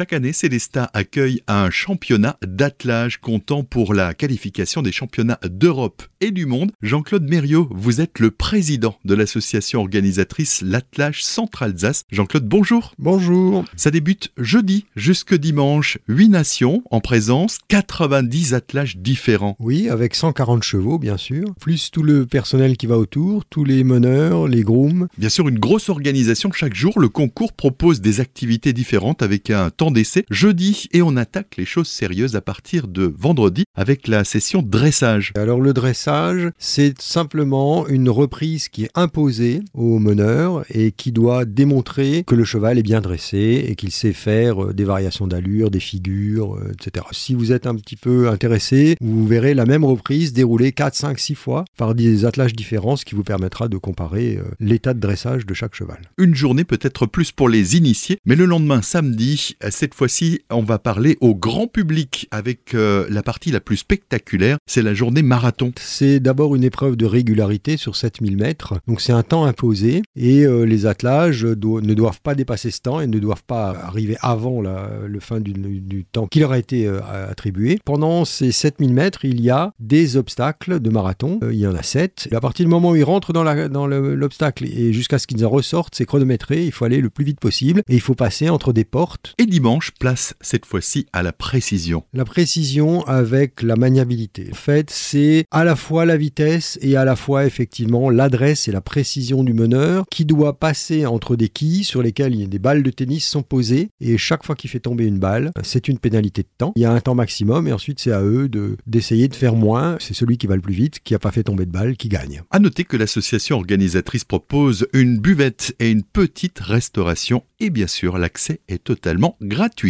Chaque année, Célestat accueille un championnat d'attelage comptant pour la qualification des championnats d'Europe et du monde. Jean-Claude Mériot, vous êtes le président de l'association organisatrice L'Attelage Centre-Alsace. Jean-Claude, bonjour. Bonjour. Ça débute jeudi jusque dimanche. 8 nations en présence, 90 attelages différents. Oui, avec 140 chevaux, bien sûr, plus tout le personnel qui va autour, tous les meneurs, les grooms. Bien sûr, une grosse organisation chaque jour. Le concours propose des activités différentes avec un temps d'essai jeudi et on attaque les choses sérieuses à partir de vendredi avec la session dressage. Alors le dressage, c'est simplement une reprise qui est imposée au meneur et qui doit démontrer que le cheval est bien dressé et qu'il sait faire euh, des variations d'allure, des figures, euh, etc. Si vous êtes un petit peu intéressé, vous verrez la même reprise déroulée 4, 5, 6 fois par des attelages différents, ce qui vous permettra de comparer euh, l'état de dressage de chaque cheval. Une journée peut-être plus pour les initiés, mais le lendemain, samedi, cette fois-ci, on va parler au grand public avec la partie la plus spectaculaire, c'est la journée marathon. C'est d'abord une épreuve de régularité sur 7000 mètres, donc c'est un temps imposé et euh, les attelages ne doivent pas dépasser ce temps et ne doivent pas arriver avant la, le fin du, temps qui leur a été euh, attribué. Pendant ces 7000 mètres, il y a des obstacles de marathon, euh, il y en a 7. à partir du moment où ils rentrent dans l'obstacle et jusqu'à ce qu'ils en ressortent, c'est chronométré, il faut aller le plus vite possible et il faut passer entre des portes. Et dimanche, place cette fois-ci à la précision. La précision avec la maniabilité. En fait, c'est à la fois la vitesse et à la fois effectivement l'adresse et la précision du meneur qui doit passer entre des quilles sur lesquelles des balles de tennis sont posées et chaque fois qu'il fait tomber une balle, c'est une pénalité de temps. Il y a un temps maximum et ensuite c'est à eux de d'essayer de faire moins. C'est celui qui va le plus vite, qui n'a pas fait tomber de balle, qui gagne. À noter que l'association organisatrice propose une buvette et une petite restauration et bien sûr l'accès est totalement gratuit.